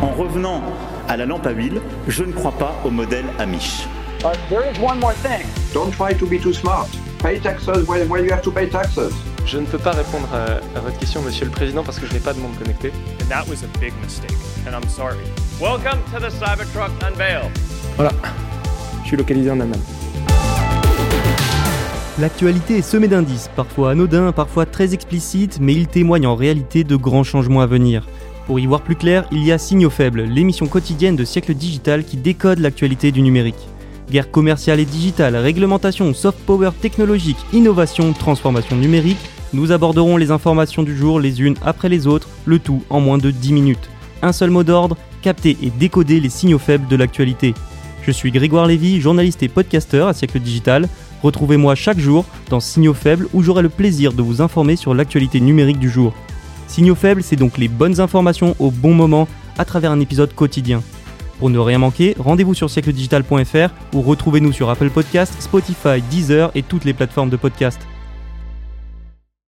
En revenant à la lampe à huile, je ne crois pas au modèle Amish. There is one more thing. Don't try to be too smart. Pay taxes when, when you have to pay taxes. Je ne peux pas répondre à, à votre question, Monsieur le Président, parce que je n'ai pas de monde connecté. And that was a big mistake, and I'm sorry. Welcome to the Cybertruck Unveil. Voilà, je suis localisé en Allemagne. L'actualité est semée d'indices, parfois anodins, parfois très explicites, mais ils témoignent en réalité de grands changements à venir. Pour y voir plus clair, il y a Signaux Faibles, l'émission quotidienne de siècle digital qui décode l'actualité du numérique. Guerre commerciale et digitale, réglementation, soft power technologique, innovation, transformation numérique, nous aborderons les informations du jour les unes après les autres, le tout en moins de 10 minutes. Un seul mot d'ordre, capter et décoder les signaux faibles de l'actualité. Je suis Grégoire Lévy, journaliste et podcasteur à siècle digital. Retrouvez-moi chaque jour dans Signaux Faibles où j'aurai le plaisir de vous informer sur l'actualité numérique du jour. Signaux Faibles, c'est donc les bonnes informations au bon moment à travers un épisode quotidien. Pour ne rien manquer, rendez-vous sur siècledigital.fr ou retrouvez-nous sur Apple Podcasts, Spotify, Deezer et toutes les plateformes de podcast.